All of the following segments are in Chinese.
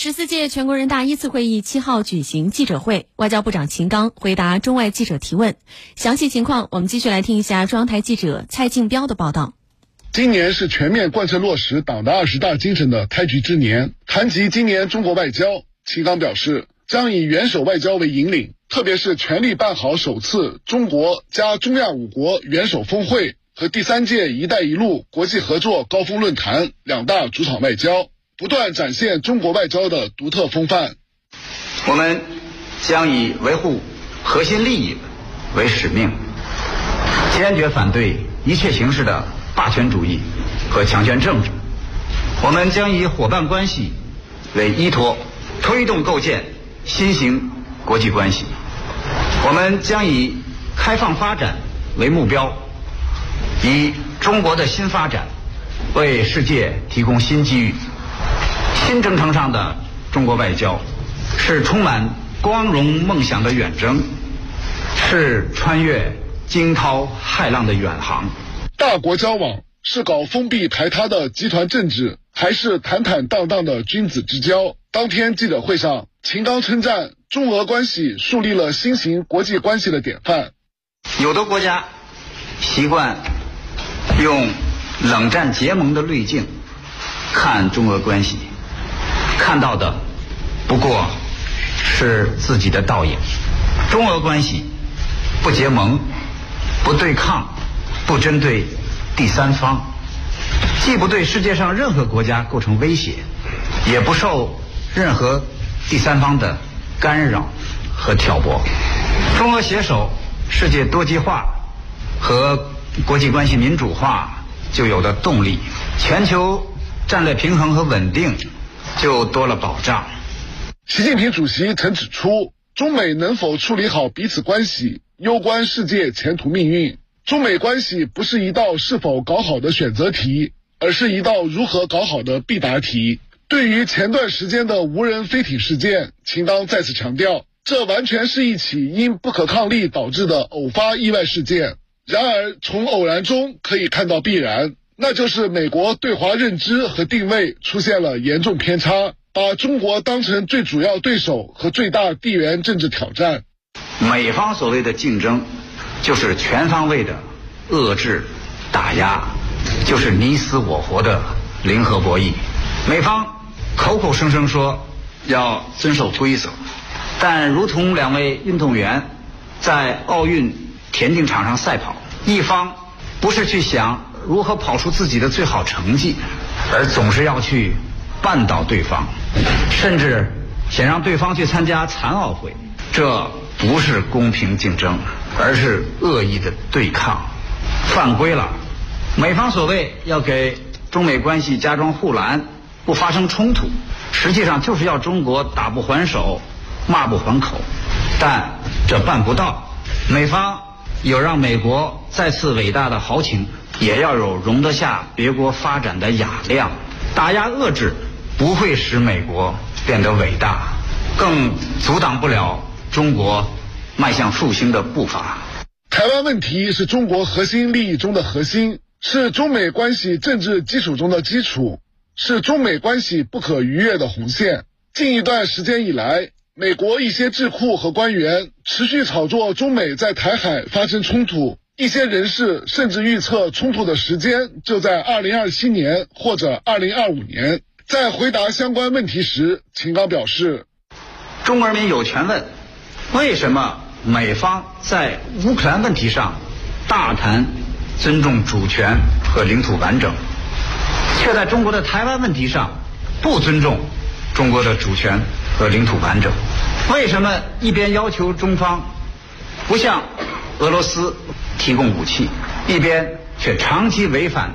十四届全国人大一次会议七号举行记者会，外交部长秦刚回答中外记者提问。详细情况，我们继续来听一下中央台记者蔡静彪的报道。今年是全面贯彻落实党的二十大精神的开局之年。谈及今年中国外交，秦刚表示，将以元首外交为引领，特别是全力办好首次中国加中亚五国元首峰会和第三届“一带一路”国际合作高峰论坛两大主场外交。不断展现中国外交的独特风范。我们将以维护核心利益为使命，坚决反对一切形式的霸权主义和强权政治。我们将以伙伴关系为依托，推动构建新型国际关系。我们将以开放发展为目标，以中国的新发展为世界提供新机遇。新征程上的中国外交，是充满光荣梦想的远征，是穿越惊涛骇浪的远航。大国交往是搞封闭排他的集团政治，还是坦坦荡荡的君子之交？当天记者会上，秦刚称赞中俄关系树立了新型国际关系的典范。有的国家习惯用冷战结盟的滤镜看中俄关系。看到的不过是自己的倒影。中俄关系不结盟、不对抗、不针对第三方，既不对世界上任何国家构成威胁，也不受任何第三方的干扰和挑拨。中俄携手，世界多极化和国际关系民主化就有了动力，全球战略平衡和稳定。就多了保障。习近平主席曾指出，中美能否处理好彼此关系，攸关世界前途命运。中美关系不是一道是否搞好的选择题，而是一道如何搞好的必答题。对于前段时间的无人飞艇事件，秦刚再次强调，这完全是一起因不可抗力导致的偶发意外事件。然而，从偶然中可以看到必然。那就是美国对华认知和定位出现了严重偏差，把中国当成最主要对手和最大地缘政治挑战。美方所谓的竞争，就是全方位的遏制、打压，就是你死我活的零和博弈。美方口口声声说要遵守规则，但如同两位运动员在奥运田径场上赛跑，一方不是去想。如何跑出自己的最好成绩，而总是要去绊倒对方，甚至想让对方去参加残奥会，这不是公平竞争，而是恶意的对抗，犯规了。美方所谓要给中美关系加装护栏，不发生冲突，实际上就是要中国打不还手，骂不还口，但这办不到。美方有让美国再次伟大的豪情。也要有容得下别国发展的雅量，打压遏制不会使美国变得伟大，更阻挡不了中国迈向复兴的步伐。台湾问题是中国核心利益中的核心，是中美关系政治基础中的基础，是中美关系不可逾越的红线。近一段时间以来，美国一些智库和官员持续炒作中美在台海发生冲突。一些人士甚至预测冲突的时间就在二零二七年或者二零二五年。在回答相关问题时，秦刚表示：“中国人民有权问，为什么美方在乌克兰问题上大谈尊重主权和领土完整，却在中国的台湾问题上不尊重中国的主权和领土完整？为什么一边要求中方不向俄罗斯？”提供武器，一边却长期违反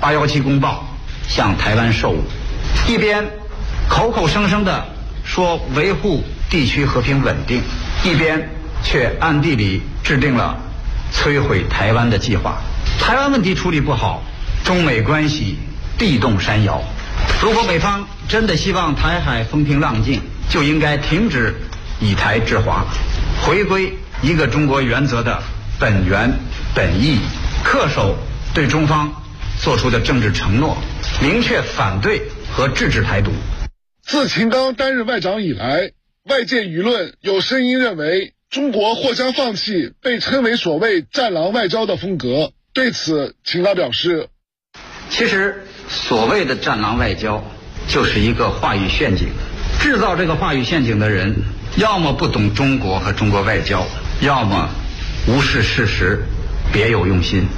八幺七公报，向台湾售武；一边口口声声的说维护地区和平稳定，一边却暗地里制定了摧毁台湾的计划。台湾问题处理不好，中美关系地动山摇。如果美方真的希望台海风平浪静，就应该停止以台制华，回归一个中国原则的。本源本意，恪守对中方做出的政治承诺，明确反对和制止台独。自秦刚担任外长以来，外界舆论有声音认为，中国或将放弃被称为所谓“战狼外交”的风格。对此，秦刚表示：“其实，所谓的‘战狼外交’就是一个话语陷阱。制造这个话语陷阱的人，要么不懂中国和中国外交，要么无视事实，别有用心。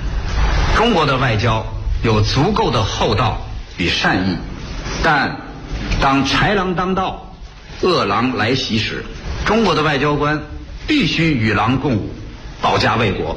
中国的外交有足够的厚道与善意，但……”当豺狼当道、恶狼来袭时，中国的外交官必须与狼共舞，保家卫国。